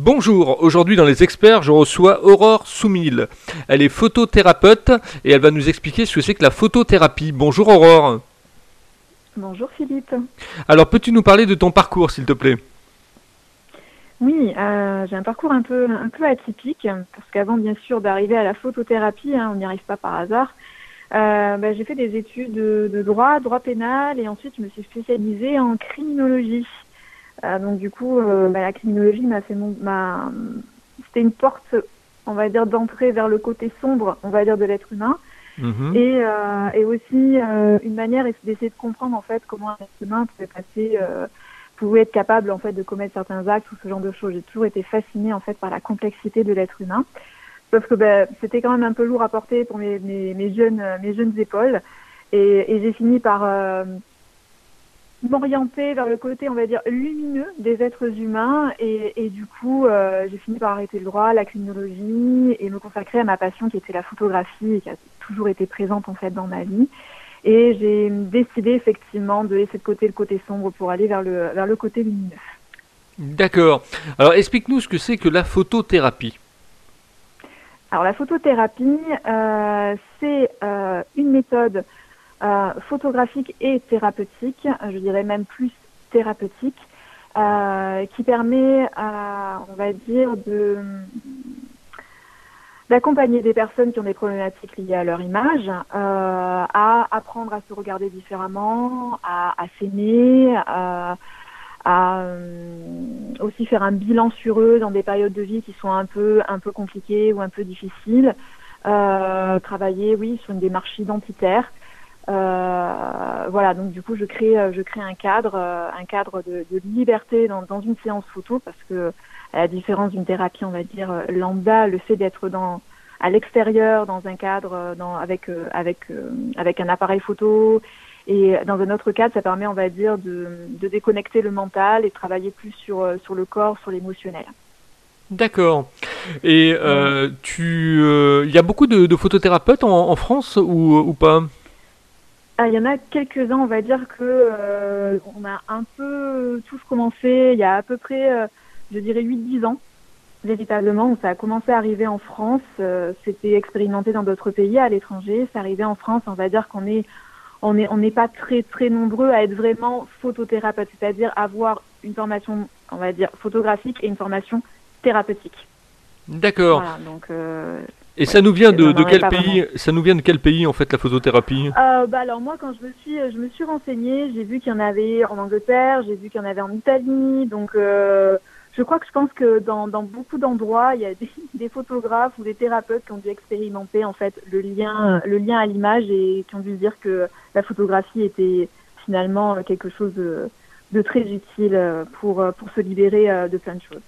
Bonjour, aujourd'hui dans les experts, je reçois Aurore Soumil. Elle est photothérapeute et elle va nous expliquer ce que c'est que la photothérapie. Bonjour Aurore. Bonjour Philippe. Alors peux-tu nous parler de ton parcours s'il te plaît? Oui, euh, j'ai un parcours un peu, un peu atypique parce qu'avant bien sûr d'arriver à la photothérapie, hein, on n'y arrive pas par hasard. Euh, bah, j'ai fait des études de, de, droit, droit pénal, et ensuite je me suis spécialisée en criminologie. Euh, donc du coup, euh, bah, la criminologie m'a fait mon, ma, c'était une porte, on va dire, d'entrée vers le côté sombre, on va dire, de l'être humain, Mhm. et, euh, et aussi euh, une manière d'essayer de comprendre en fait comment un être humain pouvait passer, euh, pouvait être capable en fait de commettre certains actes ou ce genre de choses. J'ai toujours été fascinée en fait par la complexité de l'être humain. Sauf que ben, c'était quand même un peu lourd à porter pour mes, mes, mes jeunes, mes jeunes épaules. Et, et j'ai fini par euh, m'orienter vers le côté, on va dire, lumineux des êtres humains. Et, et du coup, euh, j'ai fini par arrêter le droit, la criminologie et me consacrer à ma passion qui était la photographie et qui a toujours été présente en fait dans ma vie. Et j'ai décidé effectivement de laisser de côté le côté sombre pour aller vers le, vers le côté lumineux. D'accord. Alors explique-nous ce que c'est que la photothérapie. Alors la photothérapie, euh, c'est euh, une méthode euh, photographique et thérapeutique, je dirais même plus thérapeutique, euh, qui permet, on va dire, de d'accompagner des personnes qui ont des problématiques liées à leur image, à apprendre à se regarder différemment, à, à s'aimer, à euh, aussi faire un bilan sur eux dans des périodes de vie qui sont un peu un peu compliquées ou un peu difficiles. Euh, travailler, oui, sur une démarche identitaire. Euh, voilà, donc du coup, je crée je crée un cadre un cadre de, de liberté dans, dans, une séance photo parce que à la différence d'une thérapie, on va dire lambda, le fait d'être dans à l'extérieur dans un cadre dans, avec avec avec un appareil photo et dans un autre cadre, ça permet, on va dire, de, de déconnecter le mental et travailler plus sur, sur le corps, sur l'émotionnel. D'accord. Et euh, tu, il euh, y a beaucoup de, de photothérapeutes en, en, France ou, ou pas? Ah, Il y en a quelques-uns, on va dire que euh, on a un peu tous commencé il y a à peu près, euh, je dirais, 8-10 ans, véritablement, où ça a commencé à arriver en France. Euh, C'était expérimenté dans d'autres pays, à l'étranger. C'est arrivé en France, on va dire qu'on est on n'est on n'est pas très très nombreux à être vraiment photothérapeute, c'est-à-dire avoir une formation, on va dire photographique et une formation thérapeutique. D'accord. Voilà, donc. Euh, et ça nous vient de, de quel pays Ça nous vient de quel pays en fait la photothérapie? Euh, Bah alors moi quand je me suis je me suis renseignée, j'ai vu qu'il y en avait en Angleterre, j'ai vu qu'il y en avait en Italie, donc. Euh, je crois que je pense que dans, dans beaucoup d'endroits, il y a des, des, photographes ou des thérapeutes qui ont dû expérimenter en fait le lien, le lien à l'image et qui ont dû dire que la photographie était finalement quelque chose de, de très utile pour, pour se libérer de plein de choses.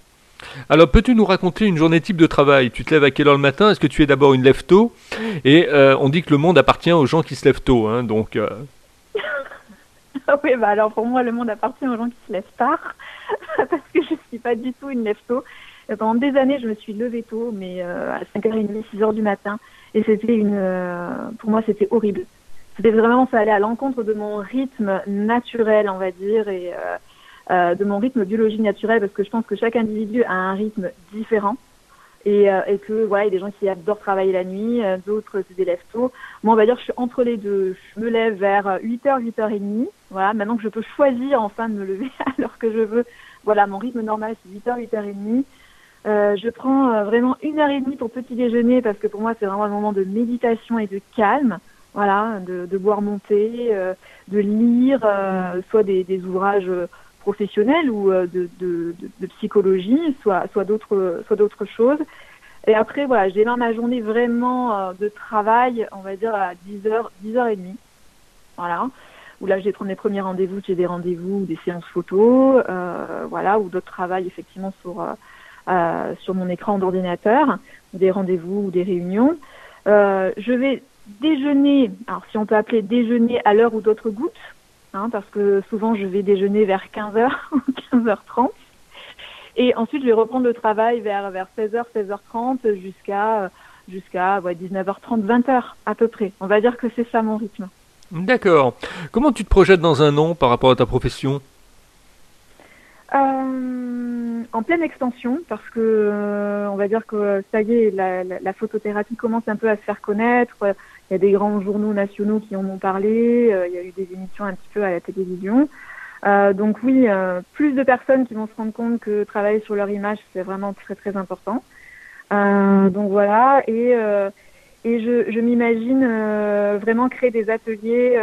Alors, peux-tu nous raconter une journée type de travail? Tu te lèves à quelle heure le matin? Est-ce que tu es d'abord une lève tôt? Et euh, on dit que le monde appartient aux gens qui se lèvent tôt, hein, donc. Euh... oui, bah alors pour moi, le monde appartient aux gens qui se lèvent tard, parce que je suis pas du tout une lève tôt. Pendant des années, je me suis levée tôt, mais euh, à 5h30, 6h du matin, et c'était une, euh, pour moi, c'était horrible. C'était vraiment, ça allait à l'encontre de mon rythme naturel, on va dire, et euh, de mon rythme biologique naturel, parce que je pense que chaque individu a un rythme différent. Et, euh, et, que voilà, il y a des gens qui adorent travailler la nuit, euh, d'autres se délèvent tôt. Moi, on va dire que je suis entre les deux. Je me lève vers 8h, 8h30. Voilà, maintenant que je peux choisir enfin de me lever l'heure que je veux. Voilà, mon rythme normal, c'est 8h, 8h30. Euh, je prends vraiment une heure et demie pour petit déjeuner parce que pour moi, c'est vraiment un moment de méditation et de calme. Voilà, de, boire mon thé, de lire soit des ouvrages professionnels ou de, de, de, psychologie, soit, soit d'autres, choses. Et après, voilà, je démarre ma journée vraiment de travail, on va dire à 10h, 10h30. Voilà. Où là, je vais prendre mes premiers rendez-vous, j'ai des rendez-vous, des séances photos, euh, voilà, ou d'autres travails effectivement sur, euh, sur mon écran d'ordinateur, des rendez-vous ou des réunions. Euh, je vais déjeuner, alors si on peut appeler déjeuner à l'heure où d'autres goûtent, Hein, parce que souvent je vais déjeuner vers 15h ou 15h30. Et ensuite je vais reprendre le travail vers, vers 16h, 16h30 jusqu'à jusqu'à ouais, 19h30, 20h à peu près. On va dire que c'est ça mon rythme. D'accord. Comment tu te projettes dans un an par rapport à ta profession? Euh, en pleine extension parce que euh, on va dire que ça y est, la, la, la, photothérapie commence un peu à se faire connaître. Il y a des grands journaux nationaux qui en ont parlé. Euh, il y a eu des émissions un petit peu à la télévision. Euh, donc oui, euh, plus de personnes qui vont se rendre compte que travailler sur leur image, c'est vraiment très très important. donc voilà, et, je, m'imagine vraiment créer des ateliers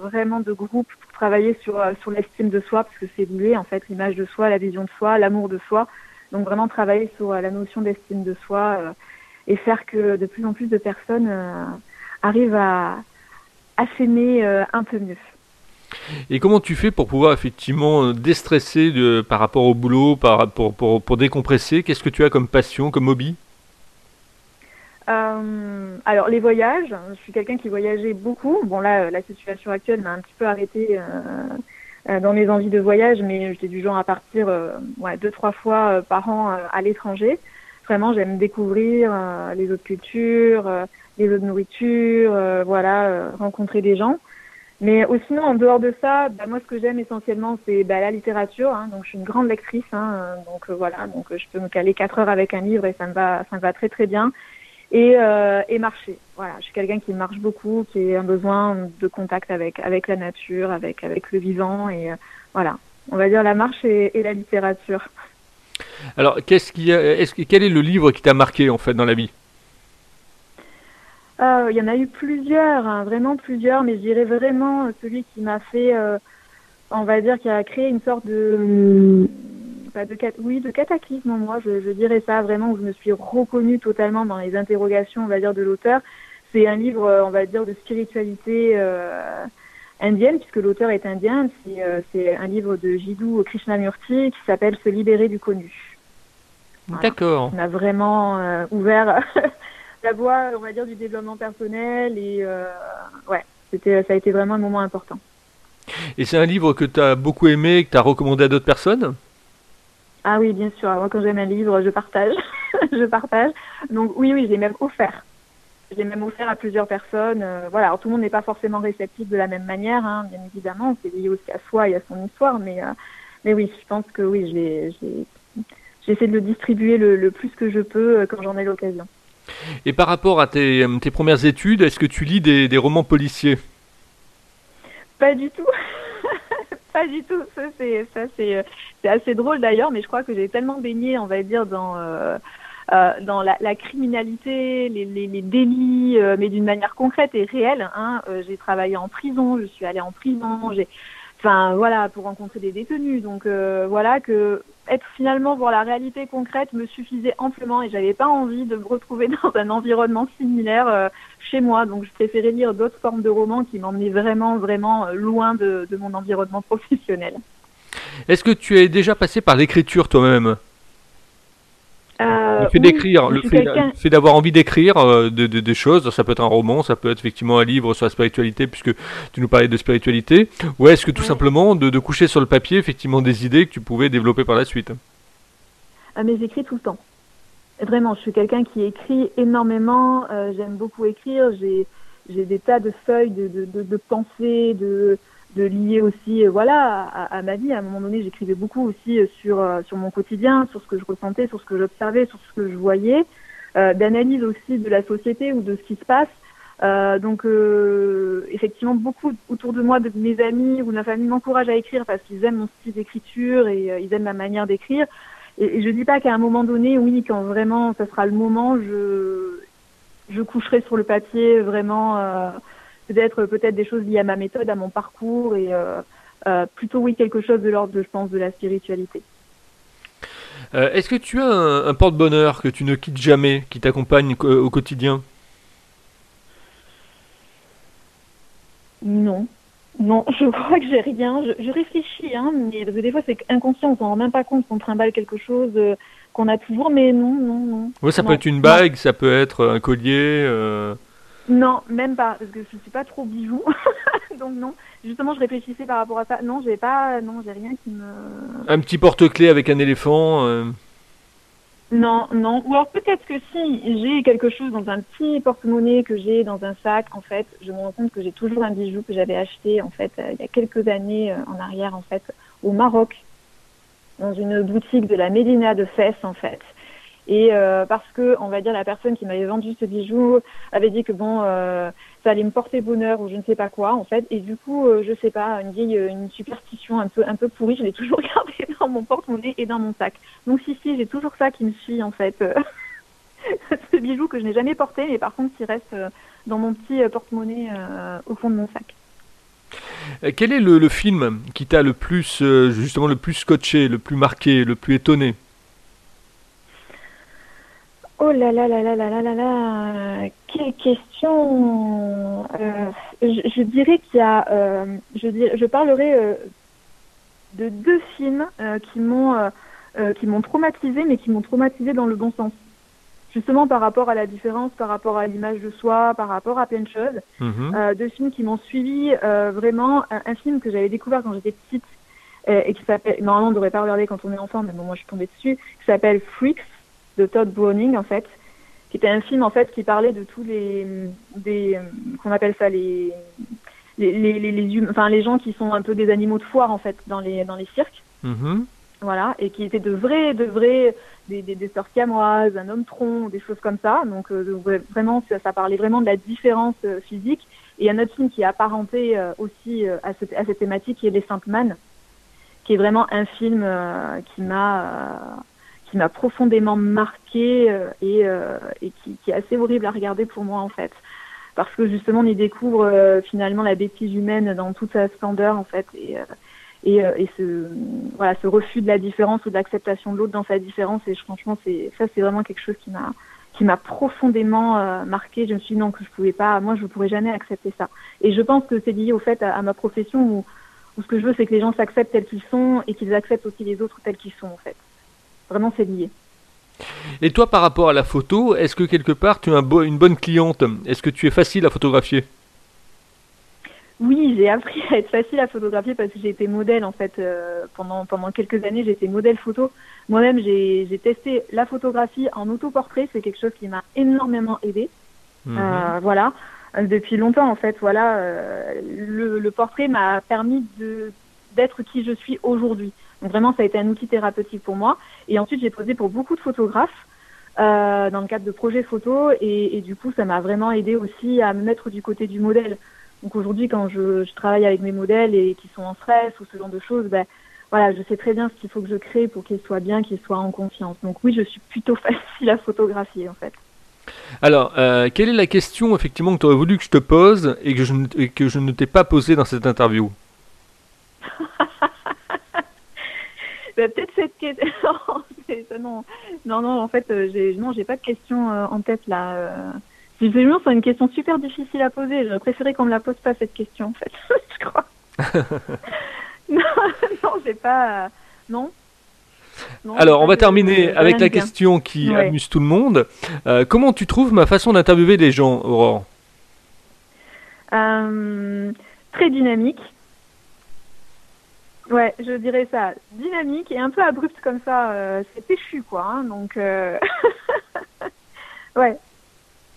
vraiment de groupe pour travailler sur, sur l'estime de soi, parce que c'est lié en fait, l'image de soi, la vision de soi, l'amour de soi. Donc vraiment travailler sur la notion d'estime de soi et faire que de plus en plus de personnes arrivent à, à s'aimer un peu mieux. Et comment tu fais pour pouvoir effectivement déstresser de, par rapport au boulot, par, pour, pour, pour décompresser? Qu'est-ce que tu as comme passion, comme hobby? Euh, alors les voyages, je suis quelqu'un qui voyageait beaucoup. Bon là, la situation actuelle m'a un petit peu arrêté euh, dans mes envies de voyage, mais j'étais du genre à partir euh, ouais, deux trois fois euh, par an euh, à l'étranger. Vraiment, j'aime découvrir euh, les autres cultures, les autres nourritures, voilà, rencontrer des gens. Mais sinon, en dehors de ça, bah, moi, ce que j'aime essentiellement, c'est bah, la littérature. Hein, donc, je suis une grande lectrice. Hein, donc, euh, voilà. Donc, je peux me caler quatre heures avec un livre et ça me va, ça me va très très bien. Et, euh, marcher. Voilà, je suis quelqu'un qui marche beaucoup, qui a un besoin de contact avec la nature, avec le vivant. Et euh, voilà, on va dire la marche et, la littérature. Alors, qu'est-ce qui, quel est le livre qui t'a marqué en fait dans la vie? euh, il y en a eu plusieurs, hein, vraiment plusieurs, mais je dirais vraiment celui qui m'a fait, euh, on va dire, qui a créé une sorte de, bah de oui, de cataclysme en moi. Je, je, dirais ça vraiment où je me suis reconnue totalement dans les interrogations, on va dire, de l'auteur. C'est un livre, euh, on va dire, de spiritualité euh, indienne, puisque l'auteur est indien. C'est euh, un livre de Jiddu Krishnamurti qui s'appelle Se libérer du connu. Voilà. D'accord. On a vraiment euh, ouvert la voie, on va dire, du développement personnel. Et euh, ouais, c'était, ça a été vraiment un moment important. Et c'est un livre que tu as beaucoup aimé, que tu as recommandé à d'autres personnes? Ah oui, bien sûr. Moi, quand j'aime un livre, je partage. je partage. Donc oui, oui, je l'ai même offert. Je l'ai même offert à plusieurs personnes. Euh, voilà, alors tout le monde n'est pas forcément réceptif de la même manière, hein, bien évidemment. C'est lié aussi à soi et à son histoire. Mais, euh, mais oui, je pense que oui, je l'ai, j'ai, j'essaie de le distribuer le, le plus que je peux quand j'en ai l'occasion. Et par rapport à tes, tes premières études, est-ce que tu lis des, romans policiers? Pas du tout. pas du tout. Ça, c'est, ça, c'est, assez drôle d'ailleurs, mais je crois que j'ai tellement baigné, on va dire, dans, euh, euh, la, criminalité, les, délits, euh, mais d'une manière concrète et réelle. Hein. j'ai travaillé en prison, je suis allée en prison, j'ai, enfin voilà, pour rencontrer des détenus. Donc voilà que être finalement voir la réalité concrète me suffisait amplement et j'avais pas envie de me retrouver dans un environnement similaire euh, chez moi. Donc je préférais lire d'autres formes de romans qui m'emmenaient vraiment, vraiment loin de, mon environnement professionnel. Est-ce que tu es déjà passé par l'écriture toi-même? euh, le fait d'écrire, le fait, fait d'avoir envie d'écrire euh, des de, de choses, ça peut être un roman, ça peut être effectivement un livre sur la spiritualité, puisque tu nous parlais de spiritualité, ou est-ce que tout ouais. simplement de, de, coucher sur le papier effectivement des idées que tu pouvais développer par la suite? Ah, Mais j'écris tout le temps. Vraiment, je suis quelqu'un qui écrit énormément, euh, j'aime beaucoup écrire, j'ai des tas de feuilles de, de pensées, de, de lier aussi euh, voilà à, ma vie. À un moment donné j'écrivais beaucoup aussi euh, sur euh, sur mon quotidien sur ce que je ressentais sur ce que j'observais sur ce que je voyais euh, d'analyse aussi de la société ou de ce qui se passe. Euh, donc euh, effectivement beaucoup autour de moi de mes amis ou de ma famille m'encouragent à écrire parce qu'ils aiment mon style d'écriture et ils aiment ma manière d'écrire. Et, et, je dis pas qu'à un moment donné oui quand vraiment ça sera le moment je je coucherai sur le papier vraiment peut-être peut-être des choses liées à ma méthode, à mon parcours et euh, euh, plutôt oui quelque chose de l'ordre, je pense, de la spiritualité. Euh, Est-ce que tu as un, un porte-bonheur que tu ne quittes jamais, qui t'accompagne au quotidien? Non. Non, je crois que j'ai rien. Je, je, réfléchis, hein, mais parce que des fois c'est inconscient, on s'en rend même pas compte qu'on trimballe quelque chose euh, qu'on a toujours, mais non, non, non. Oui, ça non, peut être une bague, non. ça peut être un collier. Non, même pas, parce que je suis pas trop bijou. Donc non. Justement, je réfléchissais par rapport à ça. Non, j'ai pas, non, j'ai rien qui me. Un petit porte-clés avec un éléphant. Euh... Non, non. Ou alors peut-être que si j'ai quelque chose dans un petit porte-monnaie que j'ai dans un sac, en fait, je me rends compte que j'ai toujours un bijou que j'avais acheté en fait euh, il y a quelques années euh, en arrière en fait au Maroc. dans une boutique de la Médina de Fès en fait. Et euh, parce que, on va dire, la personne qui m'avait vendu ce bijou avait dit que bon, euh, ça allait me porter bonheur ou je ne sais pas quoi, en fait. Et du coup, euh, je sais pas, une vieille, une superstition un peu, un peu pourrie, je l'ai toujours gardée dans mon porte-monnaie et dans mon sac. Donc si, si, j'ai toujours ça qui me suit, en fait. ce bijou que je n'ai jamais porté, mais par contre qui reste dans mon petit porte-monnaie au fond de mon sac. Quel est le, le film qui t'a le plus, justement, le plus scotché, le plus marqué, le plus étonné? Oh là là là là là là là là Quelle question euh, je, dirais qu'il y a... Euh, je, je parlerai euh, de deux films qui m'ont qui m'ont traumatisé, mais qui m'ont traumatisé dans le bon sens. Justement par rapport à la différence, par rapport à l'image de soi, par rapport à plein de choses. Mhm. deux films qui m'ont suivi vraiment. Un, film que j'avais découvert quand j'étais petite et qui s'appelle... Normalement on ne devrait pas regarder quand on est enfant, mais bon moi je suis tombée dessus. Qui s'appelle Freaks de Todd Browning en fait, qui était un film en fait qui parlait de tous les des qu'on appelle ça les les les, les, enfin les gens qui sont un peu des animaux de foire en fait dans les dans les cirques. Mm-hmm. Voilà, et qui étaient de vrais, de vrais, des, des, des sœurs camoises, un homme tronc, des choses comme ça. Donc euh, vraiment, ça, parlait vraiment de la différence euh, physique. Et un autre film qui est apparenté euh, aussi à, ce, à cette thématique, qui est Les Saintes Man, qui est vraiment un film qui m'a qui m'a profondément marqué euh, et, euh, et qui, qui, est assez horrible à regarder pour moi en fait. Parce que justement on y découvre euh, finalement la bêtise humaine dans toute sa splendeur en fait et et, et ce voilà ce refus de la différence ou de l'acceptation de l'autre dans sa différence. Et franchement c'est ça c'est vraiment quelque chose qui m'a qui m'a profondément marqué. Je me suis dit non que je pouvais pas moi je pourrais jamais accepter ça. Et je pense que c'est lié au fait à, à ma profession où, où ce que je veux c'est que les gens s'acceptent tels qu'ils sont et qu'ils acceptent aussi les autres tels qu'ils sont en fait Vraiment, c'est lié. Et toi, par rapport à la photo, est-ce que quelque part tu es une bonne cliente? Est-ce que tu es facile à photographier? Oui, j'ai appris à être facile à photographier parce que j'ai été modèle en fait euh, pendant pendant quelques années. J'ai été modèle photo. Moi-même, j'ai testé la photographie en autoportrait. C'est quelque chose qui m'a énormément aidé. Mhm. Euh, voilà, depuis longtemps en fait. Voilà, euh, le, le, portrait m'a permis d'être qui je suis aujourd'hui. Donc vraiment, ça a été un outil thérapeutique pour moi. Et ensuite, j'ai posé pour beaucoup de photographes euh, dans le cadre de projets photos. Et, et du coup, ça m'a vraiment aidé aussi à me mettre du côté du modèle. Donc aujourd'hui, quand je, je, travaille avec mes modèles et qui sont en stress ou ce genre de choses, ben, voilà, je sais très bien ce qu'il faut que je crée pour qu'ils soient bien, qu'ils soient en confiance. Donc oui, je suis plutôt facile à photographier en fait. Alors, euh, quelle est la question effectivement que tu aurais voulu que je te pose et que je, et que je ne t'ai pas posée dans cette interview? peut-être cette question. non, non, non, en fait, euh, j'ai, non, j'ai pas de question euh, en tête là. Euh. Visiblement, c'est une question super difficile à poser. J'aurais préféré qu'on me la pose pas cette question, en fait. je crois. non, non, j'ai pas. non. Alors, on va terminer avec la question qui amuse tout le monde. comment tu trouves ma façon d'interviewer les gens, Aurore? Très dynamique. Ouais, je dirais ça. Dynamique et un peu abrupte comme ça. Euh, c'est péchu, quoi. Hein, donc, euh... ouais.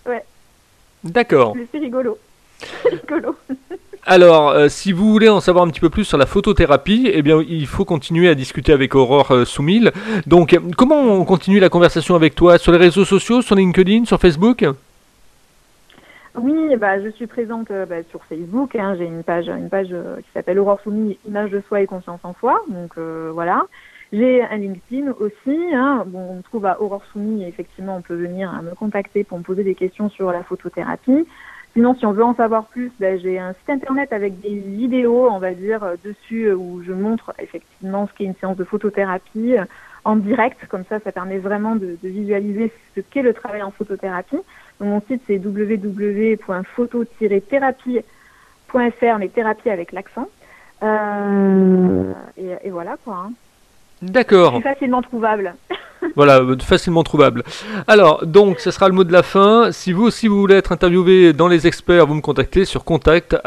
Ouais. D'accord. C'est rigolo. rigolo. Alors, euh, si vous voulez en savoir un petit peu plus sur la photothérapie, eh bien, il faut continuer à discuter avec Aurore Soumil. Donc, comment on continue la conversation avec toi? Sur les réseaux sociaux, sur LinkedIn, sur Facebook? Oui, bah, je suis présente euh, bah, sur Facebook. Hein, J'ai une page, une page euh, qui s'appelle Aurore Soumis, image de soi et confiance en soi. Donc euh, voilà. J'ai un LinkedIn aussi. Hein. Bon, on me trouve à Aurore Soumis effectivement, on peut venir me contacter pour me poser des questions sur la photothérapie. Sinon, si on veut en savoir plus, bah, j'ai un site internet avec des vidéos, on va dire, dessus où je montre effectivement ce qu'est une séance de photothérapie en direct. Comme ça, ça permet vraiment de, de visualiser ce qu'est le travail en photothérapie. Mon site, c'est www.photo-thérapie.fr, mais thérapie avec l'accent. Euh, et, voilà quoi. Hein. D'accord. C'est facilement trouvable. Voilà, facilement trouvable. Alors, donc, ce sera le mot de la fin. Si vous aussi vous voulez être interviewé dans les experts, vous me contactez sur contact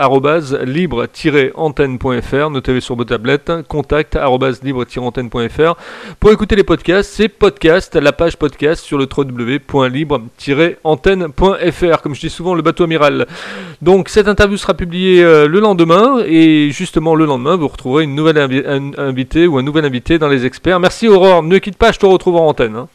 libre-antenne.fr. Notez sur vos tablettes contact libre-antenne.fr. Pour écouter les podcasts, c'est podcast, la page podcast sur le www.libre-antenne.fr. Comme je dis souvent, le bateau amiral. Donc, cette interview sera publiée euh, le lendemain et justement le lendemain, vous retrouverez une nouvelle invitée ou un nouvel invité dans les experts. Merci Aurore, ne quitte pas, je te retrouve en antenne. Hein.